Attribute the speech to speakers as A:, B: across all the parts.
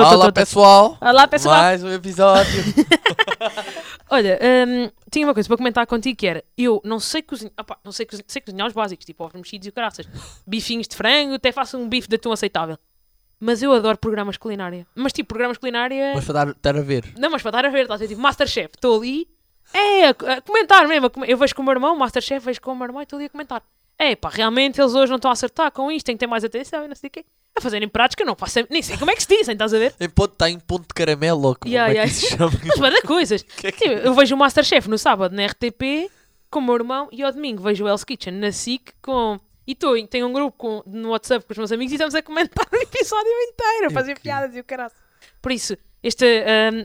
A: Olá
B: tô,
A: pessoal.
B: Olá, pessoal.
A: Mais um episódio.
B: Olha, hum, tinha uma coisa para comentar contigo que era: eu não sei cozinhar, opá, não sei, cozinhar, sei cozinhar os básicos, tipo ovos mexidos e o caraças, bifinhos de frango, até faço um bife de atum aceitável. Mas eu adoro programas culinária. Mas tipo, programas culinária.
A: Mas para dar, estar a ver.
B: Não, mas para estar a ver, estás a ver, tipo Masterchef, estou ali, é, a, comentar mesmo. Eu vejo com o meu irmão, Masterchef, vejo com o meu irmão e estou ali a comentar. É pá, realmente eles hoje não estão a acertar com isto, têm que ter mais atenção e não sei o quê. A fazerem pratos que eu não faço, nem sei como é que se dizem, estás a ver?
A: Em ponto, está em ponto de caramelo, ou como
B: Yeah,
A: é que
B: yeah.
A: se chama?
B: Mas vai dar coisas.
A: Que é que-
B: Tipo, eu vejo o Masterchef no sábado na RTP com o meu irmão e ao domingo vejo o Hell's Kitchen na SIC com. E tô, tenho um grupo com- no WhatsApp com os meus amigos e estamos a comentar o episódio inteiro, a fazer
A: Ok.
B: piadas e o caralho. Por isso, este. ahm,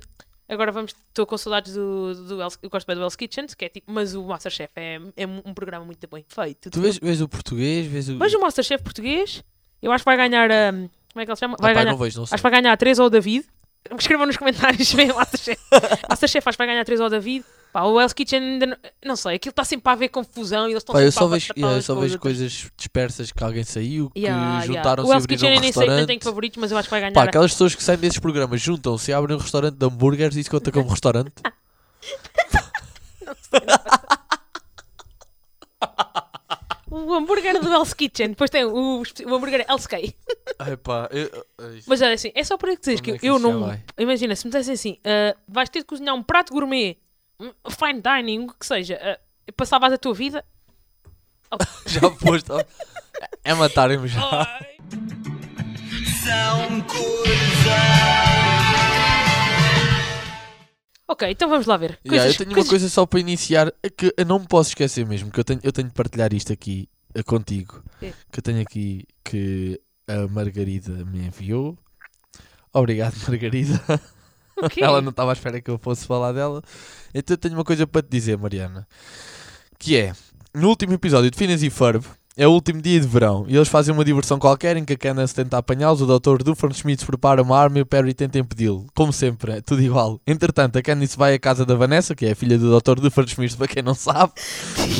B: agora vamos. Estou com saudades do, do Hell's, Eu gosto bem do Hell's Kitchen, que é tipo. Mas o Masterchef é, é um programa muito bem feito.
A: Tu vês, vês o português, vês o.
B: Vejo o Masterchef português, eu acho que vai ganhar. ahm, como é que ele se chama?
A: Ah,
B: Vai
A: pá,
B: ganhar.
A: não vejo, não sei.
B: Acho que vai ganhar a Teresa ou o David. Escrevam nos comentários o Masterchef. Masterchef acho que vai ganhar a Teresa ou o David. Pá, o Hell's Kitchen ainda não, não sei, aquilo está sempre a haver confusão e eles estão
A: Pá, eu
B: sempre
A: só
B: a
A: vejo, yeah, eu só vejo
B: coisas.
A: dispersas que alguém saiu, que
B: Yeah, yeah.
A: juntaram-se
B: O
A: e abriram um
B: eu nem sei, não
A: restaurante.
B: tenho favoritos, mas eu acho que vai ganhar.
A: Pá, aquelas pessoas que saem desses programas juntam-se e abrem um restaurante de hambúrgueres e isso conta como restaurante.
B: O hambúrguer do Hell's Kitchen, depois tem o, o hambúrguer Hell's K.
A: Ai pá, eu, ai,
B: Mas olha assim, é só para que
A: Onde é que
B: eu não.
A: vai?
B: Imagina, se me dissessem assim, ah, vais ter de cozinhar um prato gourmet, um fine dining, o que seja, ah, passavas a tua vida.
A: já foste. É matarem-me já.
C: São
B: Ok, então vamos lá ver.
A: Yeah,
B: Coisas-
A: eu tenho
B: coisas-
A: uma coisa só para iniciar é que eu não me posso esquecer mesmo, que eu tenho, eu tenho de partilhar isto aqui eh, contigo.
B: É.
A: Que eu tenho aqui que a Margarida me enviou. Obrigado, Margarida.
B: O quê?
A: Ela não estava à espera que eu fosse falar dela. Então eu tenho uma coisa para te dizer, Mariana. Que é, no último episódio de Finas e Ferb, é o último dia de verão e eles fazem uma diversão qualquer em que a Candace tenta apanhá-los, o Dr. Doofenshmirtz prepara uma arma e o Perry tenta impedi-lo. Como sempre, é tudo igual. Entretanto, a Candice vai à casa da Vanessa, que é a filha do Dr. Doofenshmirtz, para quem não sabe,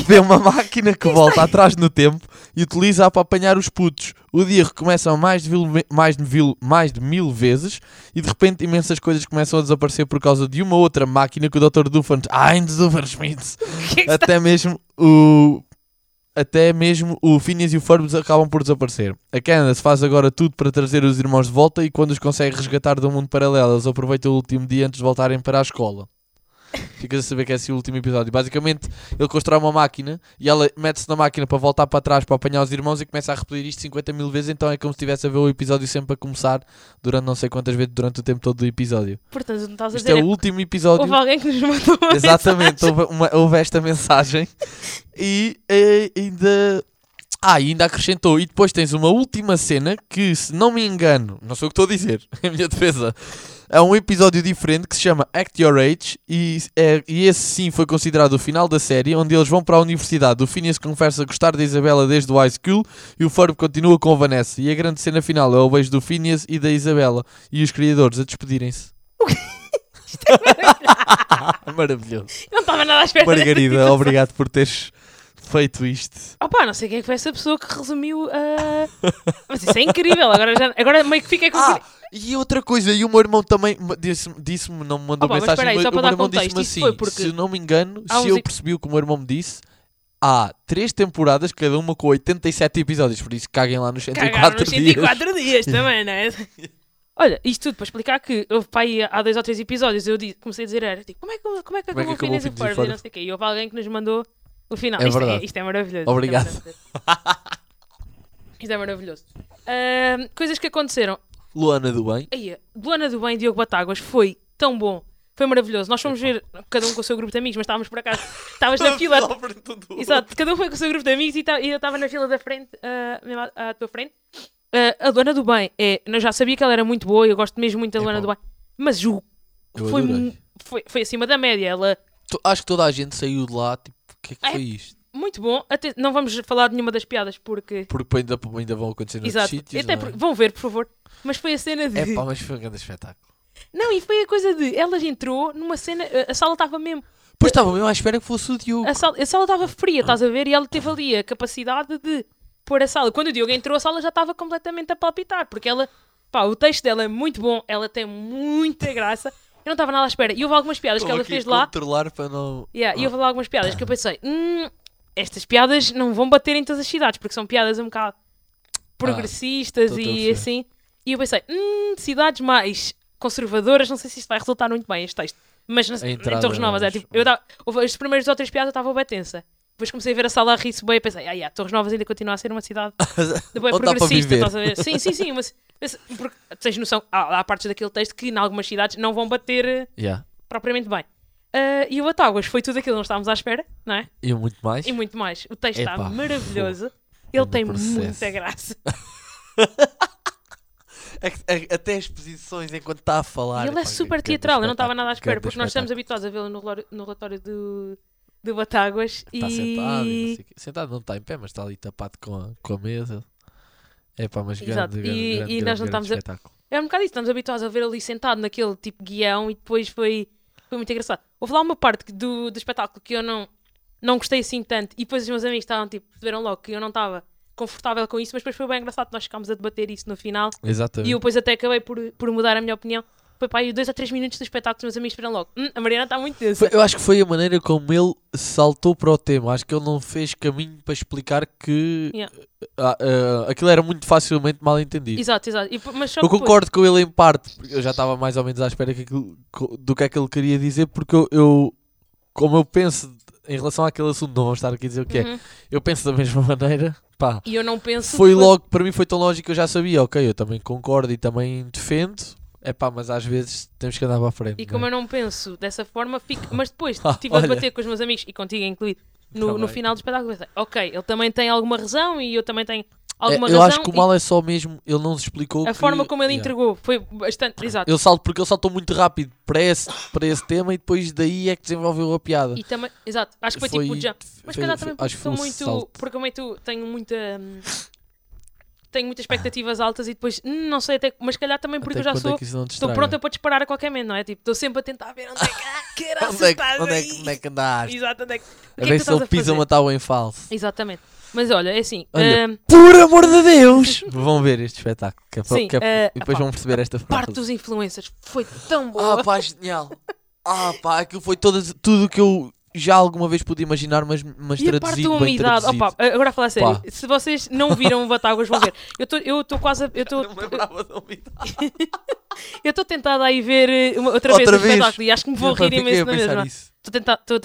A: vê uma máquina que volta atrás no tempo e utiliza-a para apanhar os putos. O dia recomeça mais de, mil, mais, de mil, mais de mil vezes e de repente imensas coisas começam a desaparecer por causa de uma outra máquina que o Dr. Doofenshmirtz... Heinz Doofenshmirtz
B: é
A: até mesmo o até mesmo o Phineas e o Ferb acabam por desaparecer. A Candace faz agora tudo para trazer os irmãos de volta e quando os consegue resgatar do mundo paralelo, eles aproveitam o último dia antes de voltarem para a escola. Ficas a saber que é assim o último episódio. Basicamente, ele constrói uma máquina e ela mete-se na máquina para voltar para trás para apanhar os irmãos e começa a repetir isto 50 mil vezes. Então é como se estivesse a ver o episódio sempre a começar durante não sei quantas vezes durante o tempo todo do episódio.
B: Portanto, não estás a
A: Isto
B: dizer.
A: é o último episódio.
B: Houve alguém que nos mandou uma
A: Exatamente, houve, uma- houve esta mensagem e eh, ainda. Ah, e ainda acrescentou. E depois tens uma última cena que, se não me engano, não sei o que estou a dizer, é a minha defesa. É um episódio diferente que se chama Act Your Age e, é, e esse sim foi considerado o final da série, onde eles vão para a universidade. O Phineas confessa gostar da Isabela desde o high school e o Ferb continua com a Vanessa. E a grande cena final é o beijo do Phineas e da Isabela e os criadores a despedirem-se. Maravilhoso.
B: Não estava nada à espera.
A: Margarida, obrigado por teres feito isto.
B: Opa, não sei quem é que foi essa pessoa que resumiu a. Mas isso é incrível. Agora, já, agora meio que fiquei com.
A: Ah, e outra coisa, e o meu irmão também me- disse-me, disse não me mandou
B: Opa, mas
A: mensagem,
B: espera aí,
A: mas o meu irmão disse-me assim,
B: porque
A: se não me engano,
B: há
A: se eu percebi o que o meu irmão me disse, há três temporadas, cada uma com 87 episódios, por isso caguem lá nos
B: Cagaram
A: 104
B: nos
A: dias.
B: 104 dias também, não é? Olha, isto tudo para explicar que houve para aí há dois ou três episódios eu disse, comecei a dizer era tipo, como é que, como é que
A: Como é que
B: acabou o
A: acabou
B: Phineas e Ferb e não sei o quê. E houve alguém que nos mandou o final.
A: É
B: isto,
A: verdade.
B: isto é maravilhoso. isto é
A: Obrigado.
B: maravilhoso. Isto é maravilhoso. Ahm, coisas que aconteceram.
A: Luana do Bem.
B: Aí, Luana do Bem e Diogo Batáguas foi tão bom. Foi maravilhoso. Nós fomos ver, cada um com o seu grupo de amigos, mas estávamos por acaso. Estavas na fila. Exato, cada um foi com o seu grupo de amigos e, e eu estava na fila da frente, mesmo à, tua frente. Ah, a Luana do Bem, é, eu já sabia que ela era muito boa, eu gosto mesmo muito da
A: É
B: Luana
A: bom.
B: do Bem, mas o, foi, foi, foi acima da média. Ela,
A: Acho que toda a gente saiu de lá, tipo, o que é que
B: É.
A: foi isto?
B: Muito bom. Até, não vamos falar de nenhuma das piadas porque.
A: Porque ainda, ainda vão acontecer
B: Exato,
A: sítios,
B: até
A: é?
B: vão ver, por favor. Mas foi a cena de.
A: É pá, mas foi um grande espetáculo.
B: Não, e foi a coisa de. Ela entrou numa cena. A sala estava mesmo.
A: Pois estava mesmo à espera que fosse o Diogo.
B: A sala a sala estava fria, estás a ver? E ela teve ali a capacidade de pôr a sala. Quando o Diogo entrou, a sala já estava completamente a palpitar, porque ela Pá, o texto dela é muito bom, ela tem muita graça. Eu não estava nada à espera. E houve algumas piadas que
A: Estou
B: ela
A: aqui
B: fez lá.
A: controlar para não.
B: Yeah, E houve lá algumas piadas que eu pensei, hum, estas piadas não vão bater em todas as cidades, porque são piadas um bocado progressistas
A: tô- tô a
B: e assim. E eu pensei, hum, cidades mais conservadoras, não sei se isto vai resultar muito bem este texto. Mas nas,
A: A
B: em Torres Novas, é tipo, eu tava, houve as primeiras ou três piadas eu estava bem tensa. Depois comecei a ver a sala a rir-se bem e pensei, ah, yeah, Torres Novas ainda continua a ser uma cidade de bem progressista, estás a ver? Sim, sim, sim, mas, mas porque, tens noção, há, há partes daquele texto que em algumas cidades não vão bater eh,
A: Yeah.
B: propriamente bem. Ah, e o Batáguas foi tudo aquilo que não estávamos à espera, não é?
A: E muito mais.
B: E muito mais. O texto está maravilhoso. Ele
A: Grande
B: tem
A: processo.
B: muita graça.
A: É é- até as posições enquanto está a falar.
B: e ele é super teatral. Eu não estava nada à espera, porque nós estamos habituados a vê-lo no, relatório do, do Batáguas.
A: Está
B: e...
A: sentado e não. Sentado não está em pé, mas está ali tapado com a, com a mesa. É pá, mas grande,
B: Exato.
A: grande,
B: E-
A: grande,
B: e
A: grande,
B: nós não
A: grande
B: estamos a-. É um bocado isso. Estamos habituados a ver ali sentado naquele tipo guião e depois foi, foi muito engraçado. Houve lá uma parte do, do espetáculo que eu não, não gostei assim tanto e depois os meus amigos estavam tipo, perceberam logo que eu não estava confortável com isso, mas depois foi bem engraçado. Nós ficámos a debater isso no final
A: Exatamente.
B: E eu depois até acabei por, por mudar a minha opinião. Foi para aí dois ou três minutos do espetáculo, os meus amigos viram logo. "Hum, a Mariana está muito tensa.
A: Eu acho que foi a maneira como ele saltou para o tema. Acho que ele não fez caminho para explicar que
B: Yeah.
A: ah, ah, aquilo era muito facilmente mal entendido.
B: Exato, exato. E, mas
A: Eu
B: depois-
A: concordo com ele em parte, porque eu já estava mais ou menos à espera que aquilo- do que é que ele queria dizer, porque eu, eu- como eu penso em relação àquele assunto, não vamos estar aqui a dizer o que é,
B: Uhum.
A: eu penso da mesma maneira, pá,
B: E eu não penso.
A: foi
B: que
A: logo, para mim foi tão lógico que eu já sabia, ok, eu também concordo e também defendo, é pá, mas às vezes temos que andar para a frente.
B: E como
A: né?
B: eu não penso dessa forma, fico. Mas depois
A: Ah,
B: estive a debater com os meus amigos e contigo incluído no,
A: Tá
B: no final do espetáculo. Pensei, ok, ele também tem alguma razão e eu também tenho
A: É,
B: alguma
A: eu
B: razão.
A: acho que o mal é só mesmo, ele não se explicou
B: a
A: que-
B: forma como ele
A: Yeah.
B: entregou foi bastante. Exato.
A: Ele salta, porque ele saltou muito rápido para esse, para esse tema e depois daí é que desenvolveu a piada.
B: E também, exato, acho que foi, tipo o jump. Mas
A: foi-
B: calhar
A: foi-
B: também porque
A: acho foi
B: muito.
A: salto.
B: Porque é que tu tenho muita. Tenho muitas expectativas altas e depois hum, não sei até. Mas se calhar também porque
A: Até
B: eu já
A: quando
B: sou.
A: é que
B: Estou pronta para disparar a qualquer momento, não é? Tipo, estou sempre a tentar ver onde é que. Ah, caraças,
A: Onde é que, onde, é que, onde é que andaste?
B: Exato, onde é que. Que
A: A
B: é que
A: ver se ele pisa uma tábua em falso.
B: Exatamente. Mas olha, é assim.
A: Olha,
B: hum,
A: Por amor de Deus! Vão ver este espetáculo. Que é
B: Sim,
A: que é-
B: eh,
A: e depois
B: pá,
A: vão perceber esta frase.
B: parte dos influencers foi tão boa.
A: Ah, pá, genial! Ah, pá, aquilo foi todas, tudo o que eu já alguma vez pude imaginar, mas, mas
B: E a parte da umidade, opa, agora a falar a sério,
A: Pá.
B: se vocês não viram o Batáguas, vão ver. Eu estou eu quase a, eu estou
A: Não lembrava da umidade.
B: eu estou tentada a ir ver eh, uma- outra,
A: Outra
B: vez o
A: vez?
B: espetáculo e acho que me vou
A: Eu
B: rir imenso
A: a
B: na mesma. Estou tentada, estou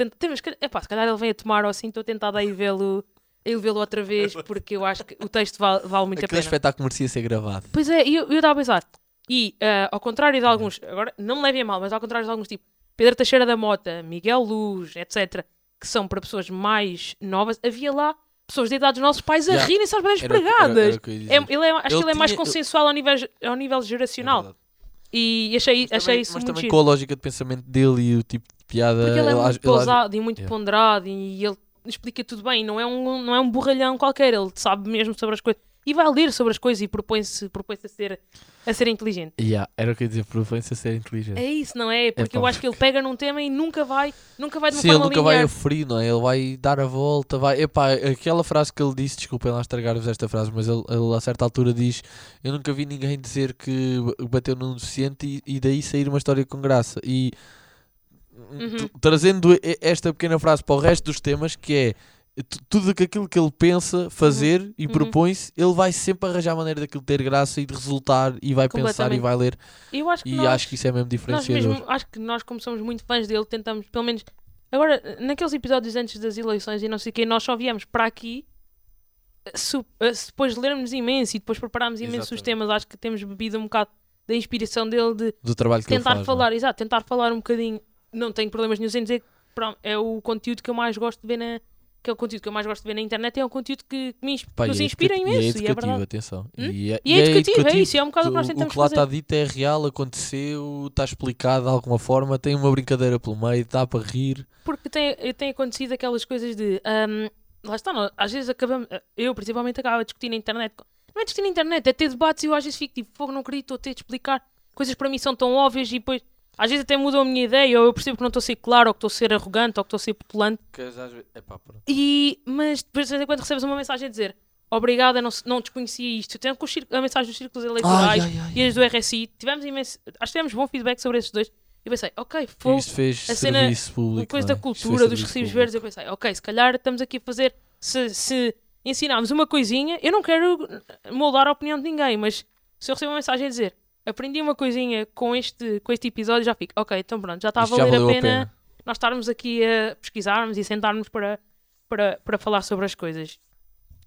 B: a epá, se calhar ele vem a tomar ou assim, estou tentada a ir vê-lo a ir vê-lo outra vez porque eu acho que o texto vale, vale muito a
A: Aquele
B: pena.
A: espetáculo merecia ser gravado.
B: Pois é, eu eu estava a pensar. E ah, ao contrário de alguns, agora não me levem a mal, mas ao contrário de alguns, tipo Pedro Teixeira da Mota, Miguel Luz, etc., que são para pessoas mais novas, havia lá pessoas de idade dos nossos pais a
A: Yeah.
B: rirem-se às bandeiras pregadas.
A: eu.
B: É, ele é, acho que
A: Ele
B: ele é mais
A: tinha-
B: consensual ao nível, ao nível
A: É
B: geracional.
A: verdade.
B: e achei,
A: Mas
B: achei
A: também,
B: isso
A: mas
B: muito
A: também
B: giro.
A: com a lógica de pensamento dele e o tipo de piada.
B: Porque ele é
A: ele
B: muito
A: age- ele
B: pausado e muito
A: Yeah.
B: ponderado e ele explica tudo bem. Não é, um, não é um borralhão qualquer, ele sabe mesmo sobre as coisas. E vai ler sobre as coisas e propõe-se propõe a, ser, a ser inteligente.
A: Yeah, era o que eu ia dizer, propõe-se a ser inteligente.
B: É isso, não é? Porque
A: pá.
B: eu acho que ele pega num tema e nunca vai, nunca vai de uma
A: Sim, ele
B: forma
A: nunca vai
B: linear.
A: a frio, não é? Ele vai dar a volta, vai. Epá, aquela frase que ele disse, desculpem lá estragar-vos esta frase, mas ele, ele a certa altura diz: Eu nunca vi ninguém dizer que bateu num deficiente e, e daí sair uma história com graça. E
B: Uhum.
A: trazendo esta pequena frase para o resto dos temas, que é tudo aquilo que ele pensa fazer e
B: Uhum.
A: propõe-se, ele vai sempre arranjar maneira daquilo ter graça e de resultar e vai pensar e vai ler.
B: Eu acho que
A: E
B: nós,
A: acho que isso é mesmo
B: nós
A: diferenciador.
B: mesmo, acho que nós, como somos muito fãs dele, tentamos, pelo menos. Agora, naqueles episódios antes das eleições e não sei o quê, nós só viemos para aqui eh, se depois de lermos imenso e depois prepararmos imensos os temas. Acho que temos bebido um bocado da inspiração dele de
A: Do trabalho que
B: tentar
A: faz. não é?
B: falar, exato, tentar falar um bocadinho. Não tenho problemas nenhum em dizer que é o conteúdo que eu mais gosto de ver na. Que é o conteúdo que eu mais gosto de ver na internet, é um conteúdo que, que me
A: Pá,
B: nos
A: e é
B: inspira
A: educati-
B: imenso,
A: E é
B: e é
A: educativo,
B: verdade.
A: atenção.
B: Hum?
A: E é,
B: E é educativo, é isso, é um bocado o que nós
A: O
B: tentamos
A: que lá
B: fazer.
A: está dito é real, aconteceu, está explicado de alguma forma, tem uma brincadeira pelo meio, dá para rir.
B: Porque tem, tem acontecido aquelas coisas de. ahm, lá está, às vezes acabamos. Eu, principalmente, acabo a discutir na internet. Não é discutir na internet, é ter debates e eu às vezes fico tipo, fogo, não acredito, estou a ter de explicar. Coisas para mim são tão óbvias e depois. Às vezes até mudam a minha ideia, ou eu percebo que não estou a ser claro, ou que estou a ser arrogante, ou que estou a ser petulante. E, mas depois, de vez em quando, recebes uma mensagem a dizer: obrigada, não, não desconhecia isto. Tem com a mensagem dos círculos eleitorais
A: Ai, ai, ai,
B: e as do RSI. Tivemos imenso, acho que tivemos bom feedback sobre esses dois. E pensei, ok, foi
A: Isto fez
B: a cena-
A: público.
B: coisa da
A: é? Isto
B: cultura, dos recibos
A: público.
B: verdes. Eu pensei, ok, se calhar estamos aqui a fazer. Se, se ensinarmos uma coisinha, eu não quero moldar a opinião de ninguém, mas se eu receber uma mensagem a dizer aprendi uma coisinha com este, com este episódio, já fico, ok, então pronto, já está a valer a
A: valeu a
B: pena,
A: pena.
B: nós estarmos aqui a pesquisarmos e sentarmos para, para, para falar sobre as coisas.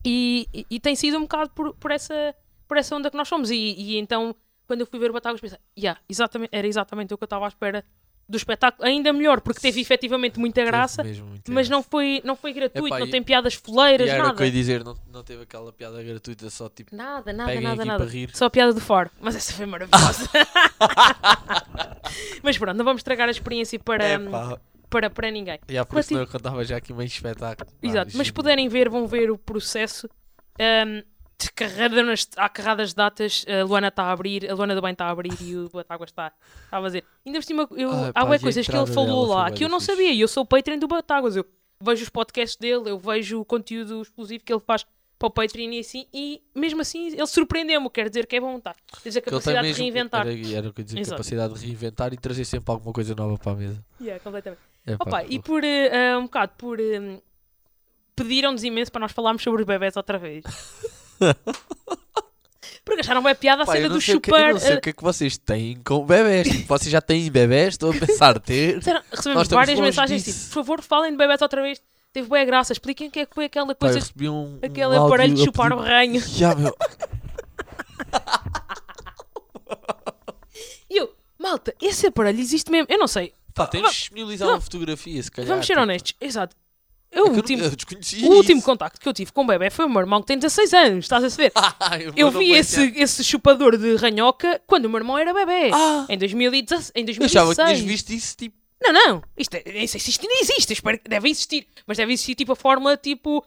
B: E, e, e tem sido um bocado por, por, essa, por essa onda que nós somos. E, e então, quando eu fui ver o Batáguas, pensei, yeah, exatamente, era exatamente o que eu estava à espera do espetáculo. Ainda melhor, porque teve efetivamente muita graça,
A: mesmo muita
B: mas
A: graça.
B: não foi, não foi gratuito,
A: Epá,
B: não
A: e-
B: tem piadas foleiras,
A: E era o
B: nada.
A: que eu ia dizer, não, não teve aquela piada gratuita, só tipo.
B: Nada, nada, nada, nada. Só a piada do fora. Mas essa foi maravilhosa. mas pronto, não vamos estragar a experiência para,
A: É pá.
B: para, para ninguém.
A: E isso não eu contava já aqui meio espetáculo.
B: Exato, mas se puderem ver, vão ver o processo. Um, carrada nas, há carradas de datas, a Luana está a abrir, a Luana do Bem está a abrir e o Batáguas está, está a fazer. Ainda por cima, eu,
A: Ah,
B: há
A: pá, a
B: coisas que ele falou lá que eu não sabia eu sou o Patreon do Batáguas. Eu vejo os podcasts dele, eu vejo o conteúdo exclusivo que ele faz para o Patreon e assim, e mesmo assim ele surpreendeu-me, quer dizer que é bom, tá? Tens a capacidade de
A: mesmo-
B: reinventar.
A: Era, era o que eu dizer,
B: Exato.
A: capacidade de reinventar e trazer sempre alguma coisa nova para a mesa.
B: Yeah, completamente.
A: É, pá,
B: Opa, e por eh, um bocado por eh, pediram-nos imenso para nós falarmos sobre os bebés outra vez. Porque acharam bem piada a
A: Pá,
B: cena do
A: o que-
B: chupar.
A: Eu não sei o que é que vocês têm com bebés. Tipo, vocês já têm bebés? Estou a pensar ter.
B: recebemos várias mensagens
A: disso.
B: tipo, por favor, falem de bebés outra vez. Teve boa graça, expliquem o que é que foi aquela
A: Pá,
B: coisa,
A: recebi um,
B: aquele
A: um
B: aparelho de chupar o
A: pedir-
B: ranho.
A: Já, meu.
B: E eu, malta, esse aparelho existe mesmo. Eu não sei.
A: Pá, tens de disponibilizar uma fotografia, se calhar.
B: Vamos ser
A: tipo.
B: honestos. Exato.
A: É que
B: o
A: eu
B: último,
A: não- eu
B: o último
A: isso.
B: contacto que eu tive com o bebê foi o meu irmão que tem 16 anos, estás a saber? Eu vi esse, esse chupador de ranhoca quando o meu irmão era bebê.
A: Ah,
B: Em 2016, em
A: eu
B: 2016.
A: achava que tinhas visto isso tipo.
B: Não, não. Isto é, se isto ainda existe. Espero deve existir. Mas deve existir tipo a fórmula tipo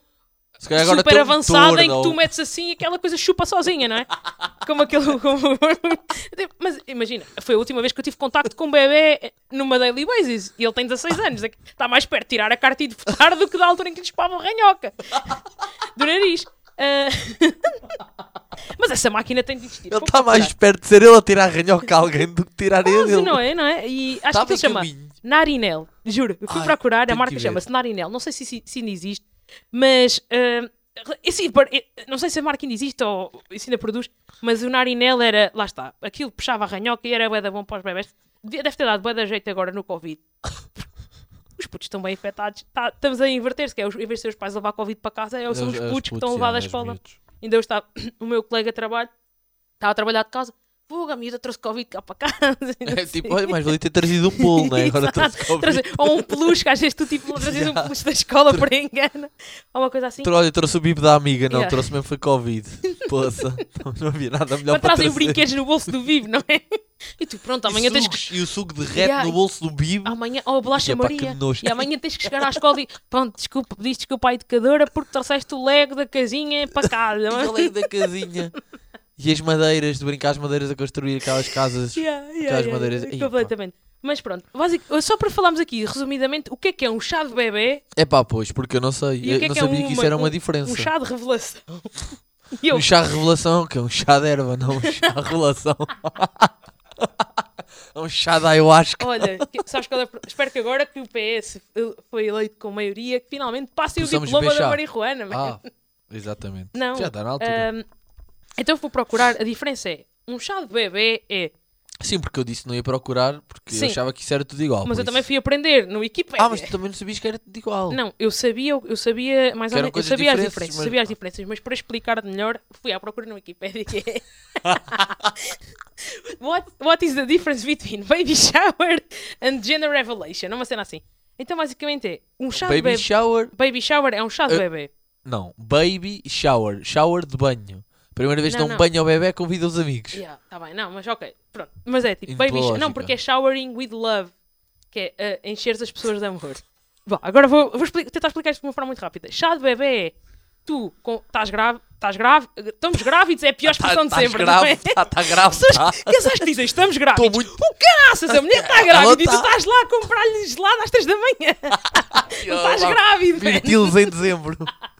B: super avançada em que tu metes assim e aquela coisa chupa sozinha, não é? Como aquele. como- Mas imagina, foi a última vez que eu tive contacto com um bebê numa daily basis e ele tem 16 anos. É Está mais perto de tirar a carta e de votar do que da altura em que lhe chupavam ranhoca do nariz. Ah, Mas essa máquina tem de existir.
A: Ele está mais perto de ser ele a tirar ranhoca a alguém do que tirar
B: Quase,
A: ele.
B: não é? Não é? E acho que ele chama. Narinel. Juro, eu fui
A: Ai,
B: procurar, a marca chama-se Narinel. Não sei se, se, se ainda existe, mas eh, não sei se a marca ainda existe ou se ainda produz, mas o Narinel era, lá está, aquilo puxava a ranhoca e era bué da bom para os bebés. Deve ter dado bué da jeito agora no Covid. Os putos estão bem afetados. Tá- estamos a inverter-se, que é, os- em vez de ser os pais a levar Covid para casa, é, são os
A: É
B: putos que estão a
A: putos,
B: levar
A: é,
B: da
A: é
B: escola. Ainda eu estava, o meu colega de trabalho estava a trabalhar de casa. Fuga, a miúda trouxe Covid cá para casa. não
A: É
B: sei.
A: tipo, olha, mais valia ter trazido um bolo, né? Agora
B: Exato.
A: trouxe Covid.
B: Ou um peluche, que às vezes tu tipo trazes um peluche da escola por engano. Ou uma coisa assim.
A: Olha, trouxe o bibo da amiga, não,
B: Yeah.
A: trouxe mesmo foi Covid. Poça, não havia nada melhor
B: Para
A: para
B: trazem brinquedos no bolso do vivo, não é? E tu, pronto, amanhã
A: e,
B: tens que.
A: e o suco derrete
B: Yeah,
A: no bolso do bibo.
B: Amanhã, ou a bolacha
A: que
B: Maria. E amanhã tens que chegar à escola e. Pronto, desculpa, pediste desculpa à educadora porque trouxeste o lego da casinha para casa.
A: E falei da casinha. E as madeiras, de brincar as madeiras a construir aquelas casas.
B: Yeah, yeah,
A: Aquelas
B: yeah,
A: madeiras-
B: yeah,
A: Ih, pá.
B: completamente. Mas pronto, basic- só para falarmos aqui, resumidamente, o que é que é um chá de bebê
A: É pá, pois, porque eu não sei. Eu
B: é
A: não
B: que é
A: sabia
B: uma-
A: que isso era uma
B: um-
A: diferença.
B: um chá de revelação. Eu,
A: Um chá revelação, que é um chá de erva, não um chá revelação. é um chá de ayahuasca.
B: olha, que- sabes qual é? Espero que agora que o PS foi eleito com maioria, que finalmente passem o diploma da marihuana.
A: Ah, exatamente.
B: Não,
A: Já está na altura.
B: Ahm, então vou procurar, a diferença é, um chá de bebê é,
A: Sim, porque eu disse que não ia procurar, porque
B: Sim.
A: eu achava que isso era tudo igual.
B: mas eu também
A: isso.
B: fui aprender no Wikipedia.
A: Ah, mas tu também não sabias que era tudo igual.
B: Não, eu sabia, eu sabia mais ou menos, eu sabia as diferenças,
A: mas-
B: sabia as diferenças, mas para explicar melhor, fui à procura no Wikipedia que é what, what is the difference between baby shower and gender revelation? Uma cena assim. Então basicamente é um chá de
A: Baby
B: bebê.
A: shower.
B: Baby shower é um chá de
A: Uh,
B: bebê.
A: Não, baby shower. Shower de banho. Primeira vez que dão
B: não.
A: banho ao bebê, convida os amigos.
B: Yeah, tá bem, não, mas ok, pronto. Mas é tipo
A: Indo
B: baby. Não, porque é showering with love, que é uh, encher as pessoas de amor. Bom, agora vou, vou tentar explicar isto de uma forma muito rápida. Chá de bebê é tu estás grave, estás grave, estamos grávidos, é a pior expressão de
A: Estás
B: sempre,
A: grave,
B: não é?
A: Está tá grave.
B: Pessoas
A: tá.
B: casais que dizem estamos grávidos.
A: Estou muito.
B: O caraças, a mulher está grávida e tu
A: tá.
B: estás lá a comprar-lhe gelado às 3 da manhã. Estás grávido, velho.
A: Virtilos em dezembro.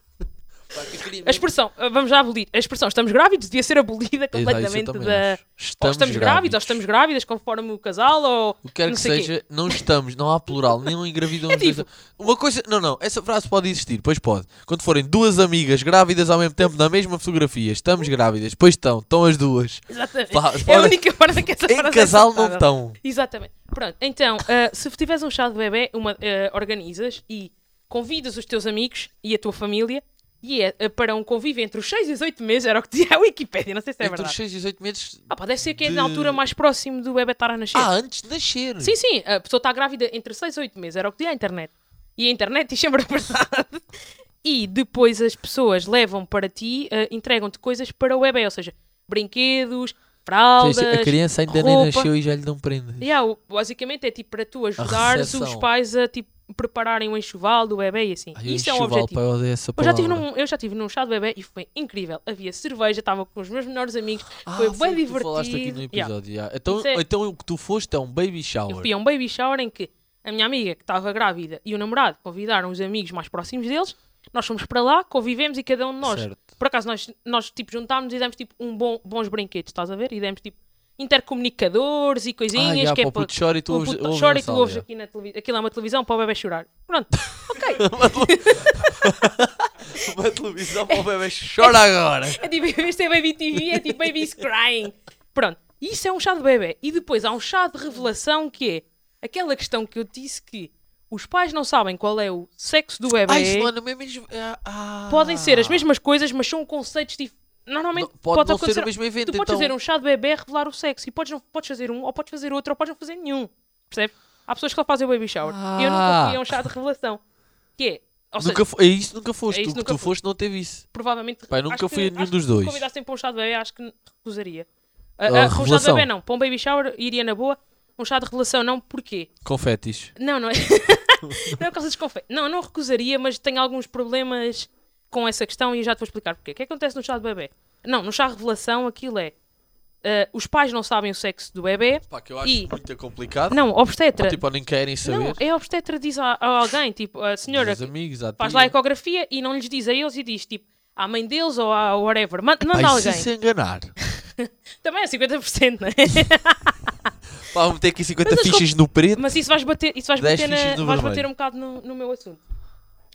B: A expressão, ah, vamos já abolir. A expressão estamos grávidos devia ser abolida completamente da.
A: acho.
B: Ou
A: Estamos,
B: estamos grávidos, ou estamos grávidas, conforme o casal, ou.
A: O que quer
B: não
A: que
B: sei quê.
A: seja, não estamos, não há plural, nem um engravidam.
B: É tipo-
A: Uma coisa, não, não, essa frase pode existir, pois pode. Quando forem duas amigas grávidas ao mesmo tempo na mesma fotografia, estamos grávidas, pois estão, estão as duas.
B: Exatamente.
A: Pá,
B: É a única forma que essa
A: Em
B: frase é
A: casal não
B: aceitável.
A: estão.
B: Exatamente. Pronto, então, ah, se tiveres um chá de bebê, uma, ah, organizas e convidas os teus amigos e a tua família e é ah, para um convívio entre os 6 e os 8 meses, era o que dizia a Wikipédia, não sei se é
A: Entre os
B: verdade.
A: 6 e os 8 meses.
B: Ah, pá, deve ser que é
A: de-
B: na altura mais próximo do bebê estar a nascer.
A: Ah, antes de nascer.
B: Sim, sim, a pessoa está grávida entre 6 e 8 meses, era o que dizia a internet. E a internet diz sempre a verdade. E depois as pessoas levam para ti, ah, entregam-te coisas para o bebê, ou seja, brinquedos, fraldas.
A: a criança ainda nem
B: roupa.
A: nasceu e já lhe dão prendas.
B: Yeah, basicamente é tipo para tu ajudares os pais a tipo, prepararem o enxoval do bebê e assim.
A: Ai,
B: Isso é um objetivo.
A: eu
B: Eu já, tive num, eu já tive num chá de bebê e foi incrível. Havia cerveja, estava com os meus melhores amigos,
A: Ah,
B: foi bem divertido.
A: Tu falaste aqui no
B: Yeah.
A: episódio. yeah. Então,
B: Isso é-
A: então o que tu foste é um baby
B: Eu
A: shower.
B: fui a um baby shower em que a minha amiga que estava grávida e o namorado convidaram os amigos mais próximos deles. Nós fomos para lá, convivemos e cada um de nós,
A: Certo.
B: por acaso, nós, nós tipo juntámos e demos tipo um bom, bons brinquedos, estás a ver? E demos tipo intercomunicadores e coisinhas
A: Ah,
B: que é
A: para o chora e tu ouves, ouves
B: chora e tu ouves aqui na televisão. Aquilo é uma televisão para o bebê chorar. Pronto, ok.
A: Uma televisão para o bebê chora agora.
B: É tipo, em vez de ter Baby TV, é tipo Baby's Crying. Pronto, isso é um chá de bebê. E depois há um chá de revelação que é aquela questão que eu disse que os pais não sabem qual é o sexo do bebê.
A: Ah, isso não é no mesmo... Ah.
B: Podem ser as mesmas coisas, mas são conceitos diferentes. Normalmente
A: Não, pode não ser
B: acontecer-
A: o mesmo evento,
B: Tu podes
A: então-
B: fazer um chá de bebê revelar o sexo e podes, não, podes fazer um, ou podes fazer outro, ou podes não fazer nenhum. Percebe? Há pessoas que só fazem o baby shower. E eu nunca
A: Ah.
B: fui a um chá de revelação. Que é, ou
A: Nunca
B: seja,
A: É isso, nunca foste.
B: É isso,
A: tu que
B: nunca
A: tu foste não teve isso.
B: provavelmente.
A: Pai, nunca fui a nenhum dos dois.
B: Se convidassem para um chá de bebê, acho que recusaria. Ah,
A: Ah,
B: ah, para um chá de bebê, não. Para um baby shower, iria na boa. Um chá de revelação, não. Porquê?
A: Confetes.
B: Não, não é. não é por causa dos confetes. Não, não recusaria, mas tenho alguns problemas com essa questão e já te vou explicar porquê. O que é que acontece no chá de bebê? Não, no chá de revelação, aquilo é. ah, os pais não sabem o sexo do bebê.
A: Pá, que eu acho
B: E-
A: muito complicado.
B: Não, obstetra.
A: Ou, tipo, nem querem saber.
B: não, é obstetra diz a, a alguém, tipo, a senhora
A: Os amigos,
B: faz lá a ecografia e não lhes diz a eles e diz, tipo, à mãe deles ou a whatever. Manda, manda alguém.
A: se enganar?
B: Também é 50%, não é?
A: Pá, vamos ter aqui 50
B: Mas as
A: fichas no preto.
B: Mas isso vais bater, isso vais
A: 10
B: bater, na, vais
A: vermelho.
B: bater um bocado no, no meu assunto.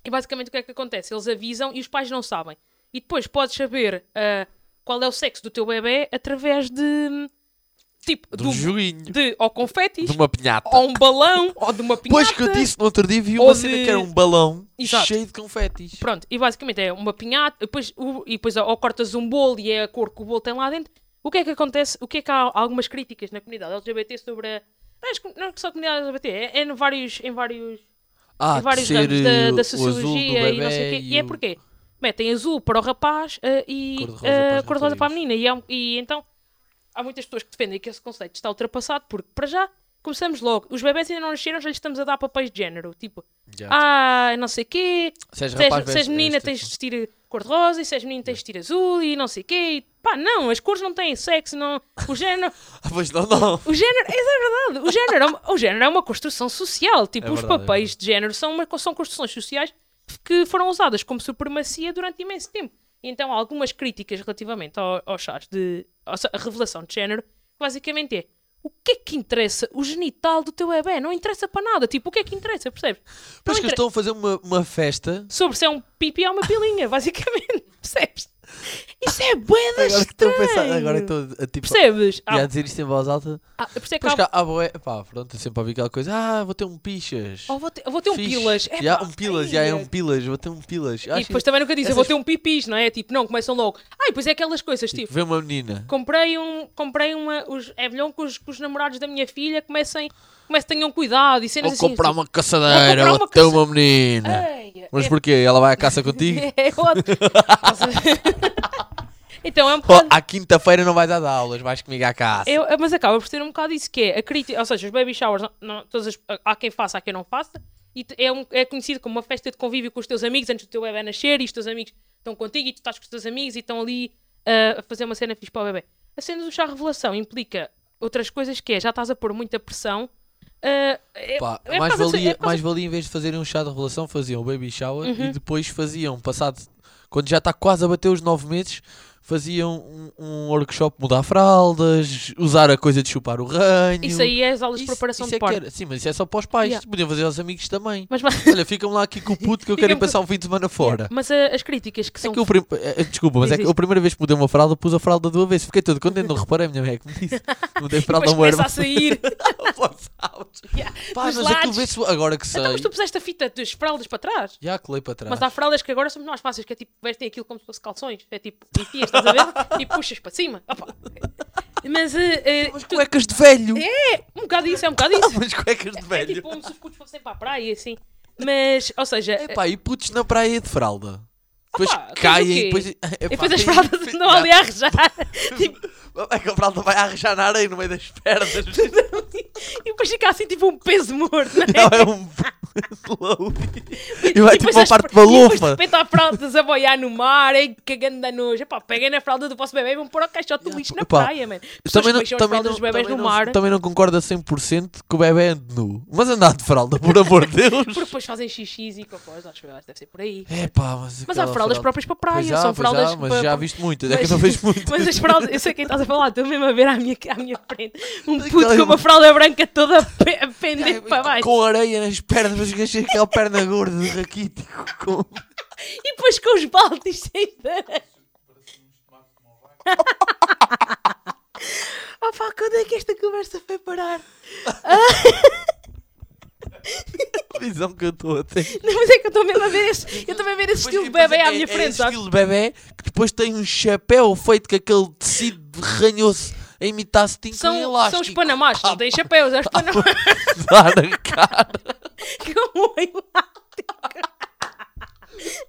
B: E basicamente o que é que acontece? Eles avisam e os pais não sabem. E depois podes saber ah, qual é o sexo do teu bebê através de. Tipo,
A: De
B: do-
A: um joguinho.
B: de ou confetes,
A: De uma pinhata.
B: ou um balão, ou de uma pinhata.
A: Pois que eu disse no outro dia, vi uma cena
B: de-
A: que era um balão
B: Exato.
A: cheio de confetes.
B: Pronto, e basicamente é uma pinhata, depois, o- e depois ou cortas um bolo e é a cor que o bolo tem lá dentro. O que é que acontece? O que é que há algumas críticas na comunidade LGBT sobre a. Não é, não é só a comunidade LGBT, é, é em vários. Em vários
A: Ah,
B: em vários
A: de
B: ramos da,
A: eh,
B: da sociologia e não sei o quê. E é porquê? Metem azul para o rapaz eh, e
A: Cor-de-rosa para
B: eh,
A: as
B: cor-de-rosa para a menina. E, é um- e então há muitas pessoas que defendem que esse conceito está ultrapassado porque, para já, começamos logo. Os bebés ainda não nasceram, já lhes estamos a dar papéis de género. Tipo,
A: Já.
B: ah, não sei o quê.
A: se és rapaz,
B: se és menina, tens de
A: assim.
B: vestir cor-de-rosa. E se és menino, tens de vestir azul. E não sei o quê. Pá, não, as cores não têm sexo. Não, o género.
A: Ah, pois não, não.
B: O género, isso é verdade. O género é uma, o género é uma construção social. Tipo,
A: É
B: os
A: verdade, é
B: papéis de género são, uma, são construções sociais que foram usadas como supremacia durante imenso tempo. Então há algumas críticas relativamente ao, chás de a revelação de género, basicamente é o que é que interessa o genital do teu bebê? Não interessa para nada. Tipo, o que é que interessa, percebes?
A: Pois que
B: inter-
A: estão a fazer uma, uma festa.
B: Sobre se é um pipi ou uma pilinha, basicamente. Percebes? Isso é bué da
A: Agora que estou a pensar,
B: estranho.
A: agora que estou a tipo.
B: Percebes?
A: E
B: Ah,
A: a dizer isto em voz alta.
B: ah, por isso é que
A: Pois
B: há-
A: cá, ah, boé, pá, pronto, eu sempre ouvi aquela coisa. Ah, vou ter um pichas.
B: Oh, vou ter, vou ter um
A: Fixe.
B: pilas. É
A: Já,
B: pá,
A: um pilas, já é um pilas, vou ter um pilas.
B: E depois também nunca dizem,
A: essas-
B: vou ter um pipis, não é? Tipo, não, começam logo. Ai, pois é aquelas coisas, tipo,
A: Vê uma menina.
B: comprei um, comprei uma, os, é melhor que os, que os namorados da minha filha comecem, comecem tenham cuidado e cenas
A: Vou
B: assim.
A: comprar
B: tipo,
A: uma caçadeira,
B: comprar
A: vou
B: uma
A: uma menina. Mas
B: é-
A: porquê? Ela vai à caça contigo?
B: é ótimo. então é um
A: Oh,
B: bocado...
A: à quinta-feira não vais dar aulas, vais comigo à caça.
B: Eu, mas acaba por ser um bocado isso que é a crítica, ou seja, os baby showers, não, não- todas as- há quem faça, há quem não faça, e é, um- é conhecido como uma festa de convívio com os teus amigos antes do teu bebê nascer, e os teus amigos estão contigo, e tu estás com os teus amigos e estão ali ah, a fazer uma cena fixe para o bebê. A cena do chá revelação implica outras coisas que é, já estás a pôr muita pressão. Ah, é-
A: Pá,
B: é
A: mais, valia,
B: é
A: mais valia em vez de fazerem um chá de revelação, faziam o baby shower
B: Uhum.
A: e depois faziam, passado quando já está quase a bater os 9 meses, fazia um, um workshop mudar fraldas, usar a coisa de chupar o ranho.
B: Isso aí é as aulas de
A: Isso-
B: preparação
A: isso
B: de
A: é
B: parto.
A: Sim, mas isso é só para os pais.
B: Yeah.
A: Podiam fazer aos amigos também.
B: Mas, mas,
A: Olha, ficam lá aqui com o puto que eu quero ir passar um fim de semana fora.
B: mas a- as críticas que
A: É
B: são.
A: que eu prim- eh, Desculpa, mas
B: Diz
A: é que a primeira vez que mudei uma fralda, pus a fralda do avesso. Fiquei todo contente, não reparei, minha mãe é que me disse. Mudei fralda ao meu
B: começa a
A: irmão.
B: sair.
A: Pá,
B: Yeah. Dos
A: mas
B: lados.
A: aquilo vê-se agora que sei.
B: Então, mas tu puseste a fita das fraldas para trás.
A: Já colei para trás.
B: Mas há fraldas que agora são mais fáceis, que é tipo, vestem aquilo como se fosse calções. É tipo, enfias, estás a ver? e puxas para cima. Opa. Mas, eh, eh,
A: Mas
B: tu-
A: cuecas de velho!
B: um bocado isso, é um bocado isso.
A: Mas cuecas de
B: É
A: velho!
B: tipo como se os putos fossem para a praia, assim. Mas, ou seja,
A: Epá, e putos na praia de fralda? Depois
B: o
A: caem e depois.
B: e
A: Epá,
B: depois as fraldas andam ali a arrejar. tipo,
A: É que a fralda vai arrejar na areia no meio das pernas.
B: e depois fica assim tipo um peso morto, não é?
A: Não, é um. Load. E vai tipo
B: depois
A: uma
B: as-
A: parte
B: E depois de
A: balofa.
B: repente há fraldas a boiar no mar, ei, cagando da nojo. Epá, peguem na fralda do vosso bebê e vão pôr ao caixote do lixo na praia, mano.
A: Também não, também, não, também, não, também não concordo a 100% que o bebê ande nu. Mas andar de fralda, por amor de Deus.
B: porque depois fazem xixis e cocós, acho que deve ser por aí.
A: É pá, mas.
B: Mas há fraldas
A: fralda-
B: próprias para praia,
A: Pois
B: são fraldas
A: há, mas
B: para-
A: já viste muito. É que não vejo muito.
B: Mas as fraldas, eu sei quem estás a falar, estou mesmo a ver à minha, à minha frente um puto com uma fralda branca toda a pe- a pender para baixo.
A: Com areia nas pernas, mas achei aquela perna gorda de raquítico. Com...
B: E depois com os baldes cheios de. Oh pá, quando é que esta conversa foi parar?
A: A visão que eu estou a ter.
B: Não, mas é que eu estou mesmo a ver esse, eu estou a ver esse estilo de bebê à
A: é,
B: minha
A: é
B: frente,
A: esse
B: sabes?
A: estilo de bebê que depois tem um chapéu feito com aquele tecido ranhoso a imitar com
B: São,
A: elástico.
B: são os panamás, não têm chapéus, é os panamás
A: na cara.
B: com um elástico.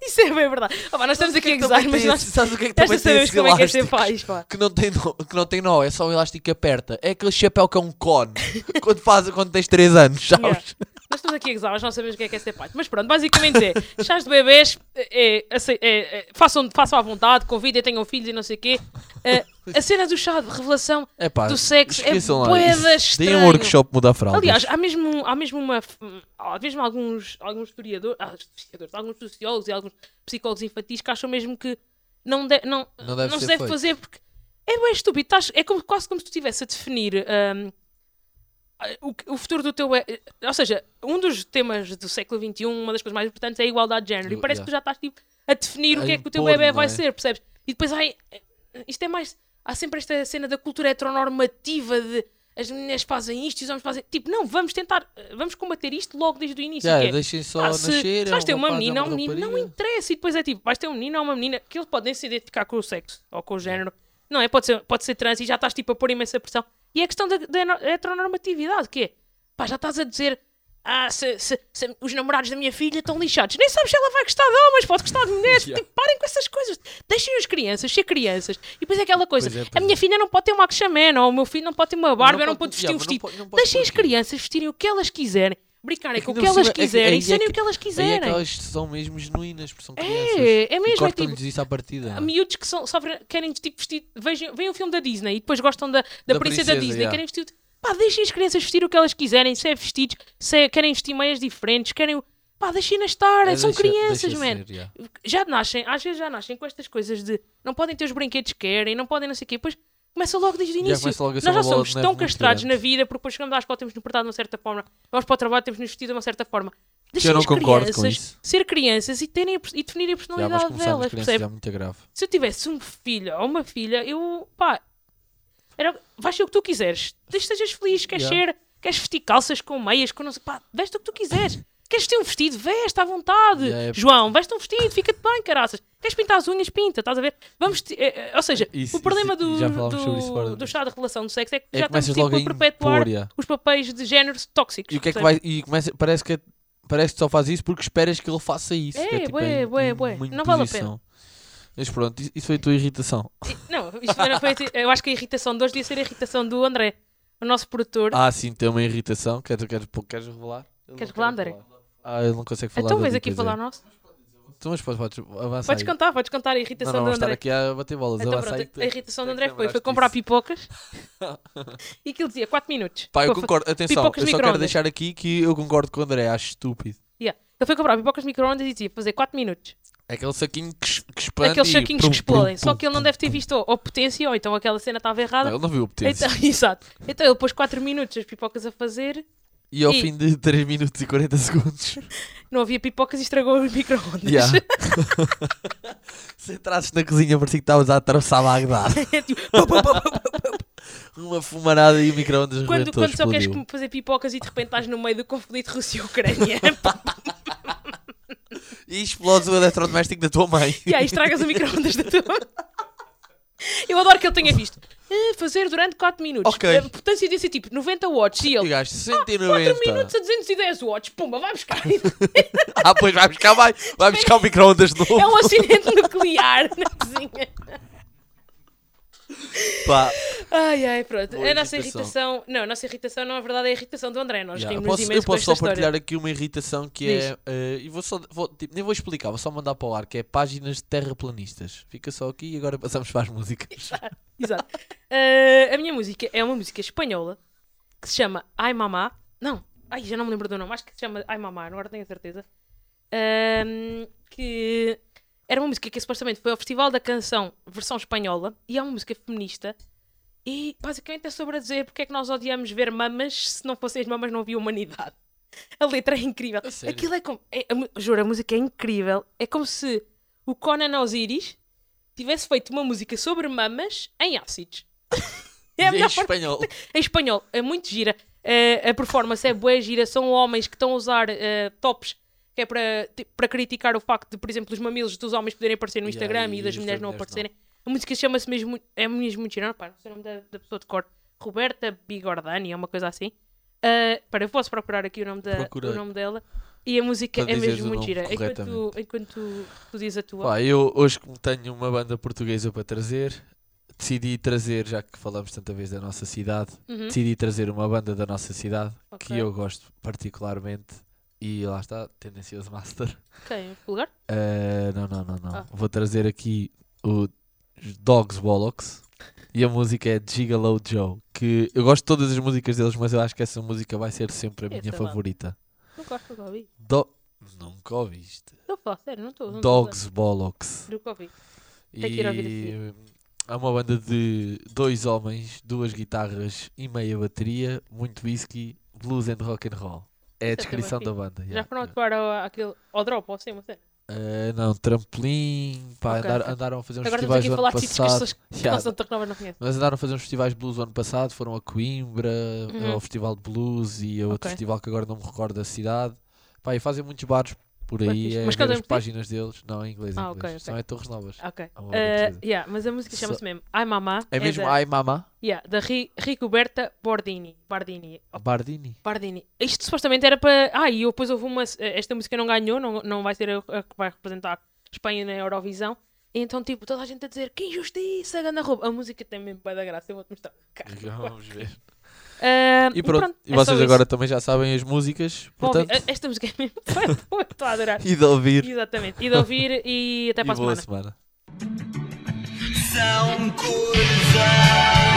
B: Isso é bem verdade. Oh, pá, nós estamos aqui a gozar,
A: Também
B: mas nós
A: esse- Sabes o que é que tem
B: sabemos como é é pá.
A: Que não, tem nó, que não tem nó, é só um elástico que aperta. É aquele chapéu que é um cone. quando, faz, quando tens 3 anos, sabes?
B: Yeah. Nós estamos aqui a gozar, mas não sabemos o que é que é ser pai. Mas pronto, basicamente é, chás de bebês, é, é, é, é, façam, façam à vontade, convidem, tenham filhos e não sei o quê. É, a cena do chá de revelação
A: É pá,
B: do sexo é
A: esqueçam lá
B: bué
A: isso.
B: da
A: Deem
B: estranho.
A: um workshop mudar fraldas.
B: Aliás, há mesmo, há mesmo uma. Há mesmo alguns, alguns historiadores, ah, historiadores, alguns sociólogos e alguns psicólogos infantis que acham mesmo que não, de- não,
A: Não deve
B: se
A: ser
B: deve
A: feito.
B: fazer porque é bem estúpido. Estás- é como, quase como se tu estivesse a definir ahm, o, o futuro do teu. be- Ou seja, um dos temas do século XXI, uma das coisas mais importantes é a igualdade de género. E parece
A: yeah.
B: que tu já estás tipo, a definir o
A: A
B: que é que o teu bebê
A: não
B: vai
A: é?
B: ser, percebes? E depois ai, isto é mais. Há sempre esta cena da cultura heteronormativa de as meninas fazem isto e os homens fazem. Tipo, não, vamos tentar, vamos combater isto logo desde o início. Que é,
A: deixem só
B: ah, se,
A: nascer.
B: se
A: é
B: vais ter
A: um
B: uma
A: rapaz, é
B: menina ou um
A: uma
B: menino, não interessa. E depois é tipo, vais ter um menino ou uma menina que eles podem se identificar com o sexo ou com o género. Não é? Pode ser, pode ser trans e já estás tipo a pôr imensa pressão. E é a questão da, da no- heteronormatividade, que é, pá, já estás a dizer, ah, se, se- se os namorados da minha filha estão lixados. Nem sabes se ela vai gostar de homens, pode gostar de mulheres.
A: Yeah.
B: Tipo, parem com essas coisas. Deixem as crianças ser crianças. E depois é aquela coisa,
A: Pois é, pois
B: a minha
A: é.
B: filha não pode ter uma Aquaman, ou o meu filho não pode ter uma Barbie, ou não pode vestir
A: yeah,
B: um vestido.
A: pode- não pode
B: Deixem as crianças vestirem o que elas quiserem, brincarem com o que elas
A: é
B: quiserem,
A: é
B: serem o que elas
A: Aí é
B: quiserem.
A: que elas são mesmo genuínas, porque são crianças.
B: É, é mesmo, é
A: Cortam-lhes
B: tipo,
A: isso à partida.
B: há miúdos que são, sofrem, querem tipo vestir, vejam, veem o filme da Disney e depois gostam da, da,
A: Da
B: princesa,
A: princesa,
B: Disney,
A: yeah.
B: querem vestir. Pá, deixem as crianças vestir o que elas quiserem, se é vestidos, se é- querem vestir meias diferentes, querem. Pá, deixem-nas estar,
A: É,
B: são
A: deixa-
B: crianças,
A: deixa
B: man.
A: ser, yeah.
B: Já nascem, às vezes já nascem com estas coisas de não podem ter os brinquedos que querem, não podem não sei o quê, depois começa logo desde o
A: Já
B: início. Nós já somos tão castrados na vida porque depois chegamos à escola, temos nos portado de uma certa forma, vamos para o trabalho, temos nos vestido de uma certa forma. Deixem
A: eu não
B: as
A: concordo com
B: crianças
A: isso.
B: ser crianças e, terem, e definirem a
A: Já,
B: personalidade
A: começarmos
B: delas, percebe?
A: já é muito grave.
B: Se eu tivesse um filho ou uma filha, eu, pá, era, vais ser o que tu quiseres. Desde que estejas feliz, queres
A: Yeah.
B: ser, queres vestir calças com meias, com não sei, pá, veste o que tu quiseres. Queres vestir um vestido? Veste à vontade.
A: Yeah, é-
B: João, veste um vestido, fica-te bem, caraças. Queres pintar as unhas? Pinta, estás a ver? Vamos, ti- eh, eh, ou seja,
A: Isso-
B: o problema
A: isso-
B: do,
A: isso
B: do,
A: do-
B: do estado de relação do sexo é que
A: É
B: já estamos tipo a perpetuar
A: impor,
B: os papéis de géneros tóxicos.
A: E o que é que vai. E começa, parece que é- Parece que só faz isso porque esperas que ele faça isso.
B: É,
A: que tipo,
B: bué,
A: im-
B: bué, Não vale a
A: imposição. Mas pronto, isso- foi a tua irritação.
B: Não, isto era- foi, eu acho que a irritação de hoje devia ser a irritação do André, o nosso produtor.
A: Ah, sim, tem uma irritação. Queres, queres, queres revelar?
B: Queres
A: não
B: revelar, André?
A: Ah, ele não consegue falar.
B: então vês aqui falar
A: é.
B: nosso.
A: Então, mas podes, podes avançar.
B: Podes
A: aí.
B: contar, podes contar a
A: Não,
B: irritação
A: não,
B: do
A: vamos estar
B: André.
A: aqui a bater bolas.
B: Então pronto,
A: aí
B: a irritação do André foi, foi comprar pipocas e aquilo dizia 4 minutos.
A: Pá, eu concordo. Atenção,
B: pipocas
A: eu só quero deixar aqui que eu concordo com o André. Acho estúpido.
B: Yeah. Ele foi comprar pipocas micro-ondas e dizia fazer 4 minutos.
A: É aquele saquinho que, que expande
B: Aqueles saquinhos
A: prum,
B: que explodem. Só
A: pum,
B: que ele não
A: pum,
B: deve ter
A: pum.
B: visto ou potência, ou então aquela cena estava errada.
A: Não, ele não viu o potência.
B: Então, exato. Então ele pôs 4 minutos as pipocas a fazer,
A: E ao
B: e-
A: fim de 3 minutos e 40 segundos.
B: não havia pipocas e estragou os micro-ondas.
A: Yeah. Se entrasses na cozinha, parecia que estavas a atravessar Bagdad.
B: É tipo, pum.
A: Uma fumarada e o micro-ondas
B: quando,
A: rebentou,
B: quando só queres
A: explodiu.
B: fazer pipocas e de repente estás no meio do conflito Rússia e Ucrânia.
A: E explodes o eletrodoméstico da tua mãe.
B: e aí estragas o micro-ondas da tua. Eu adoro que ele tenha visto. "Ah, fazer durante 4 minutos.
A: Ok.
B: A potência disse tipo 90 watts. E ele,
A: gasto
B: 4
A: 190.
B: minutos a 210 watts. Pumba, vai buscar.
A: Ah, pois vai buscar, vai, vai buscar o micro-ondas de novo.
B: É um acidente nuclear na cozinha.
A: Pá.
B: Ai, ai, pronto.
A: Boa
B: a nossa
A: irritação.
B: irritação. Não, a nossa irritação, na verdade, é a irritação do André. Nós
A: Já,
B: rimos
A: posso-
B: imenso
A: eu posso só
B: história.
A: partilhar aqui uma irritação que
B: Diz.
A: é. eh, e vou só. Vou, tipo, nem vou explicar, vou só mandar para o ar, que é páginas de terraplanistas. Fica só aqui e agora passamos para as músicas.
B: Exato. Uh, a minha música é uma música espanhola que se chama Ai Mamá. Não, ai, já não me lembro do nome, acho que se chama Ai Mamá, agora tenho a certeza. Um, que era uma música que supostamente foi ao Festival da Canção versão espanhola e é uma música feminista. E basicamente é sobre a dizer porque é que nós odiamos ver mamas se não fossem as mamas não havia humanidade. A letra é incrível. Aquilo é como. É, a juro, a música é incrível. É como se o Conan Osiris tivesse feito uma música sobre mamas em ácidos. É
A: em
B: parte-
A: espanhol.
B: Em espanhol, é muito gira. Eh, a performance é boa gira. São homens que estão a usar eh, tops que é para, para criticar o facto de, por exemplo, os mamilos dos homens poderem aparecer no
A: Yeah,
B: Instagram
A: e
B: e, das mulheres
A: das
B: não aparecerem. A música chama-se mesmo, muito- é mesmo muito gira. Não, pá, não sei o nome da, da pessoa de cor. Roberta Bigordani, é uma coisa assim. Eh, para, eu posso procurar aqui o nome, da,
A: Procurei.
B: o nome dela. E a música
A: Para
B: é mesmo muito gira. Enquanto, enquanto tu, tu dizes a tua.
A: Pá, eu hoje, como tenho uma banda portuguesa para trazer, decidi trazer, já que falamos tanta vez da nossa cidade,
B: Uhum.
A: decidi trazer uma banda da nossa cidade que
B: Ok.
A: eu gosto particularmente. E lá está, Tendencioso Master.
B: Ok, em lugar?
A: Uh, não, não, não, não.
B: Ah.
A: Vou trazer aqui o Dogs Bollocks. E a música é Gigolo Joe. Que eu gosto de todas as músicas deles, mas eu acho que essa música vai ser sempre a minha favorita.
B: Não gosto, nunca ouvi.
A: Do... Nunca ouviste.
B: A falar sério, não estou. não
A: Dogs Bollocks.
B: Nunca ouvi. Tem que ir ouvir
A: há uma banda de dois homens, duas guitarras e meia bateria, muito whisky, blues and rock and roll. É a
B: é
A: descrição
B: também
A: da banda.
B: Já
A: yeah,
B: foram
A: yeah.
B: atuar ao, drop, ou assim, uma cena.
A: Uh, não, trampolim, pá,
B: Ok,
A: andar-
B: ok.
A: andaram a fazer uns
B: Agora
A: festivais
B: falar
A: ano passado.
B: que
A: Yeah,
B: não conhecem.
A: Mas andaram a fazer uns festivais de blues o ano passado, foram a Coimbra,
B: Uhum.
A: ao Festival de Blues e a outro
B: Ok.
A: festival que agora não me recordo da cidade. Pá, e fazem muitos bares por aí, é
B: Mas
A: ver as páginas deles. Não, em inglês, em
B: Ah,
A: inglês.
B: ok, ok.
A: São é Torres Novas.
B: Ok. Uh, yeah, mas a música chama-se mesmo Ai Mamá.
A: É mesmo
B: da,
A: Ai Mama?
B: yeah, da Ri, Ricoberta Bordini. Bardini.
A: Bardini.
B: Bardini. Isto supostamente era para. Ah, e depois houve uma. Esta música não ganhou, não, não vai ser a, a que vai representar Espanha na Eurovisão. Então, tipo, toda a gente a dizer que injustiça, ganda roupa. A música tem mesmo para da graça, eu vou-te mostrar.
A: Vamos ver.
B: Ah,
A: E pronto, e
B: é só
A: vocês
B: isso.
A: agora também já sabem as músicas,
B: ouvir.
A: portanto,
B: Esta música é mesmo. boa, Estou a adorar.
A: e de ouvir.
B: Exatamente. E de ouvir e até
A: E
B: para a
A: boa
B: semana.
A: semana.
C: São coisas